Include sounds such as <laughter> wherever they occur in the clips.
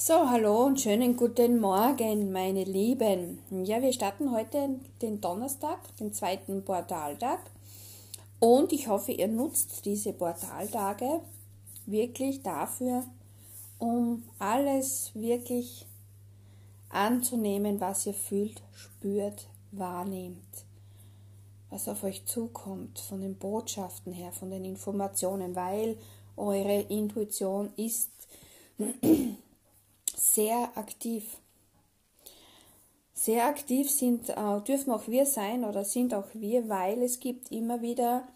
So, hallo und schönen guten Morgen, meine Lieben. Ja, wir starten heute den Donnerstag, den zweiten Portaltag. Und ich hoffe, ihr nutzt diese Portaltage wirklich dafür, um alles wirklich anzunehmen, was ihr fühlt, spürt, wahrnehmt, was auf euch zukommt, von den Botschaften her, von den Informationen, weil eure Intuition ist sehr aktiv. Sehr aktiv sind, äh, dürfen auch wir sein oder sind auch wir, weil es gibt immer wieder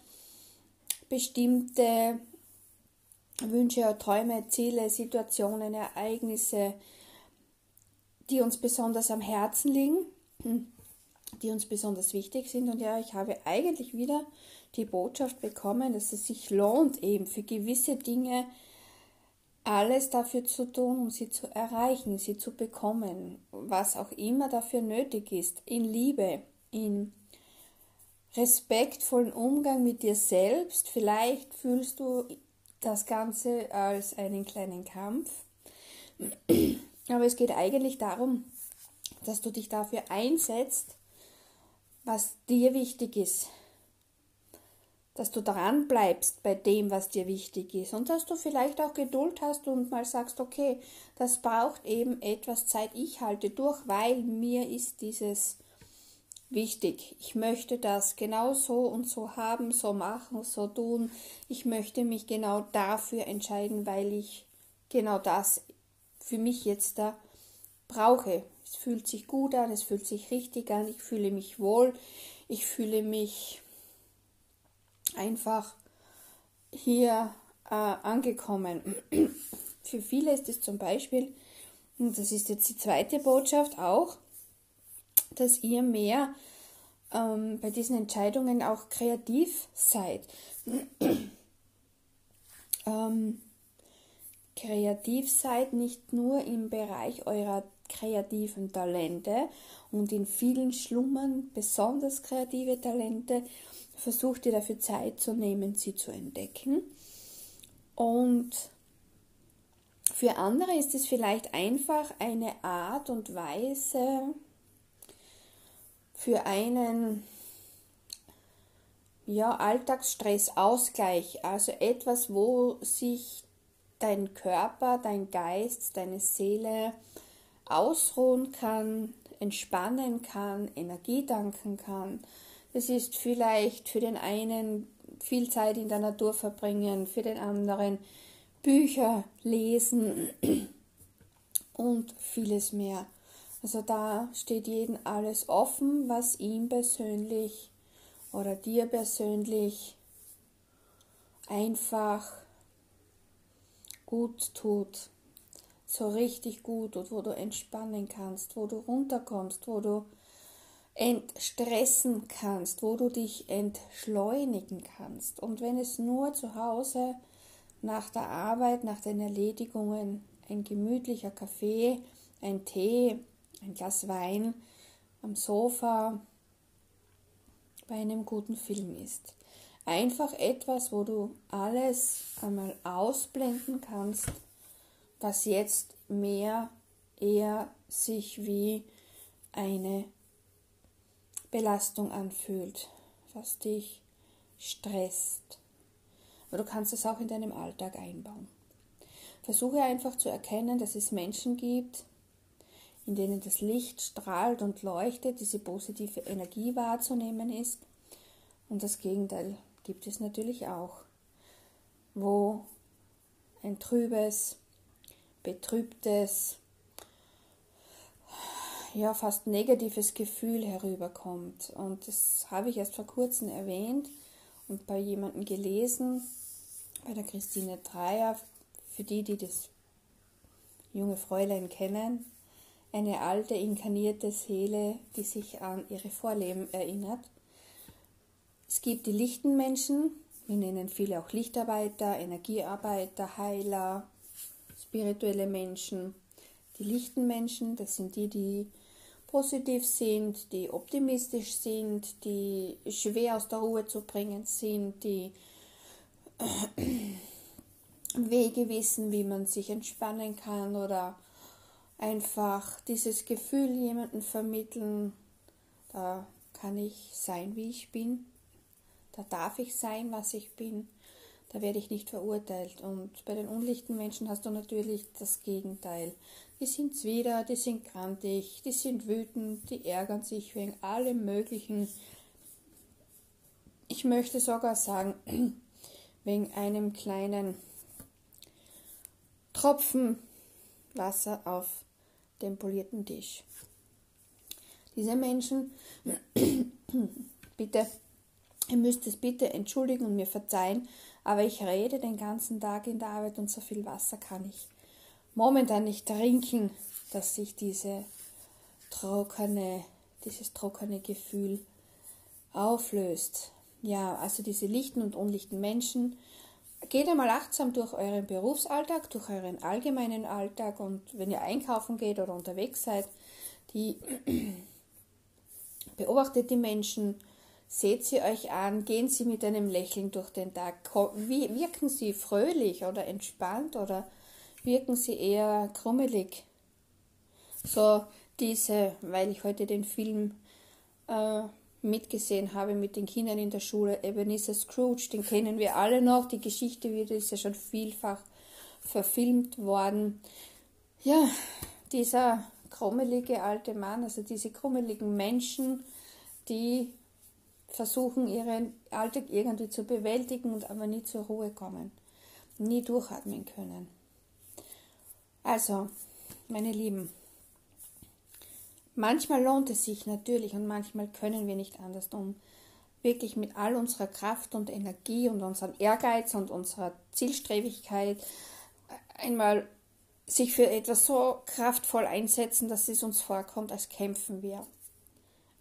bestimmte Wünsche, Träume, Ziele, Situationen, Ereignisse, die uns besonders am Herzen liegen, <clears throat> die uns besonders wichtig sind. Und ja, ich habe eigentlich wieder die Botschaft bekommen, dass es sich lohnt, eben für gewisse Dinge alles dafür zu tun, um sie zu erreichen, sie zu bekommen, was auch immer dafür nötig ist, in Liebe, in respektvollen Umgang mit dir selbst. Vielleicht fühlst du das Ganze als einen kleinen Kampf, aber es geht eigentlich darum, dass du dich dafür einsetzt, was dir wichtig ist, dass du dran bleibst bei dem, was dir wichtig ist und dass du vielleicht auch Geduld hast und mal sagst, okay, das braucht eben etwas Zeit, ich halte durch, weil mir ist dieses wichtig. Ich möchte das genau so und so haben, so machen, so tun. Ich möchte mich genau dafür entscheiden, weil ich genau das für mich jetzt da brauche. Es fühlt sich gut an, es fühlt sich richtig an, ich fühle mich wohl, ich fühle mich einfach hier äh, angekommen. <clears throat> Für viele ist es zum Beispiel, und das ist jetzt die zweite Botschaft auch, dass ihr mehr ähm, bei diesen Entscheidungen auch kreativ seid. <clears throat> ähm, kreativ seid nicht nur im Bereich eurer kreativen Talente und in vielen schlummern besonders kreative Talente, versuch dir dafür Zeit zu nehmen, sie zu entdecken. Und für andere ist es vielleicht einfach eine Art und Weise für einen ja, Alltagsstressausgleich, also etwas, wo sich dein Körper, dein Geist, deine Seele ausruhen kann, entspannen kann, Energie danken kann es ist vielleicht für den einen viel Zeit in der Natur verbringen, für den anderen Bücher lesen <clears throat> und vieles mehr. Also da steht jedem alles offen, was ihm persönlich oder dir persönlich einfach gut tut. So richtig gut und wo du entspannen kannst, wo du runterkommst, wo du entstressen kannst, wo du dich entschleunigen kannst. Und wenn es nur zu Hause nach der Arbeit, nach den Erledigungen ein gemütlicher Kaffee, ein Tee, ein Glas Wein am Sofa bei einem guten Film ist. Einfach etwas, wo du alles einmal ausblenden kannst, was jetzt mehr eher sich wie eine Belastung anfühlt, was dich stresst. Aber du kannst es auch in deinem Alltag einbauen. Versuche einfach zu erkennen, dass es Menschen gibt, in denen das Licht strahlt und leuchtet, diese positive Energie wahrzunehmen ist. Und das Gegenteil gibt es natürlich auch, wo ein trübes, betrübtes, ja, fast negatives Gefühl herüberkommt. Und das habe ich erst vor kurzem erwähnt und bei jemandem gelesen, bei der Christine Dreier, für die, die das junge Fräulein kennen, eine alte inkarnierte Seele, die sich an ihre Vorleben erinnert. Es gibt die lichten Menschen, wir nennen viele auch Lichtarbeiter, Energiearbeiter, Heiler, spirituelle Menschen. Die lichten Menschen, das sind die, die positiv sind, die optimistisch sind, die schwer aus der Ruhe zu bringen sind, die <clears throat> Wege wissen, wie man sich entspannen kann oder einfach dieses Gefühl jemandem vermitteln, da kann ich sein, wie ich bin, da darf ich sein, was ich bin, da werde ich nicht verurteilt. Und bei den unlichten Menschen hast du natürlich das Gegenteil. Die sind zwider, die sind grantig, die sind wütend, die ärgern sich wegen allem Möglichen. Ich möchte sogar sagen, <clears throat> wegen einem kleinen Tropfen Wasser auf dem polierten Tisch. Diese Menschen, <clears throat> bitte, ihr müsst es bitte entschuldigen und mir verzeihen, aber ich rede den ganzen Tag in der Arbeit und so viel Wasser kann ich momentan nicht trinken, dass sich diese trockene, dieses trockene Gefühl auflöst. Ja, also diese lichten und unlichten Menschen. Geht einmal achtsam durch euren Berufsalltag, durch euren allgemeinen Alltag und wenn ihr einkaufen geht oder unterwegs seid, die <clears throat> beobachtet die Menschen, seht sie euch an, gehen sie mit einem Lächeln durch den Tag, wie wirken sie fröhlich oder entspannt oder wirken sie eher krummelig. So diese, weil ich heute den Film äh, mitgesehen habe mit den Kindern in der Schule, Ebenezer Scrooge, den kennen wir alle noch, die Geschichte wird ist ja schon vielfach verfilmt worden. Ja, dieser krummelige alte Mann, also diese krummeligen Menschen, die versuchen, ihren Alltag irgendwie zu bewältigen und aber nie zur Ruhe kommen, nie durchatmen können. Also, meine Lieben, manchmal lohnt es sich natürlich und manchmal können wir nicht anders, um wirklich mit all unserer Kraft und Energie und unserem Ehrgeiz und unserer Zielstrebigkeit einmal sich für etwas so kraftvoll einsetzen, dass es uns vorkommt, als kämpfen wir.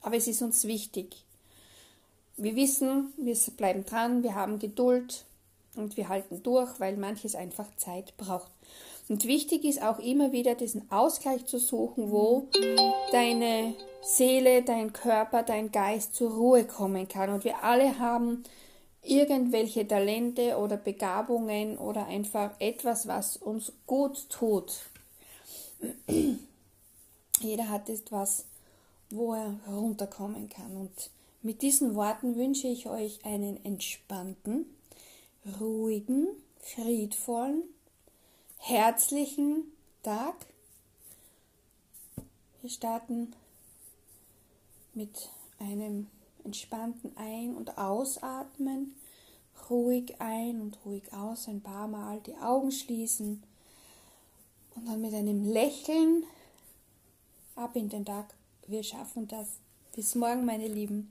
Aber es ist uns wichtig. Wir wissen, wir bleiben dran, wir haben Geduld und wir halten durch, weil manches einfach Zeit braucht. Und wichtig ist auch immer wieder diesen Ausgleich zu suchen, wo deine Seele, dein Körper, dein Geist zur Ruhe kommen kann. Und wir alle haben irgendwelche Talente oder Begabungen oder einfach etwas, was uns gut tut. Jeder hat etwas, wo er runterkommen kann. Und mit diesen Worten wünsche ich euch einen entspannten, ruhigen, friedvollen, herzlichen Tag. Wir starten mit einem entspannten Ein- und Ausatmen. Ruhig ein und ruhig aus, ein paar Mal die Augen schließen und dann mit einem Lächeln ab in den Tag. Wir schaffen das. Bis morgen, meine Lieben.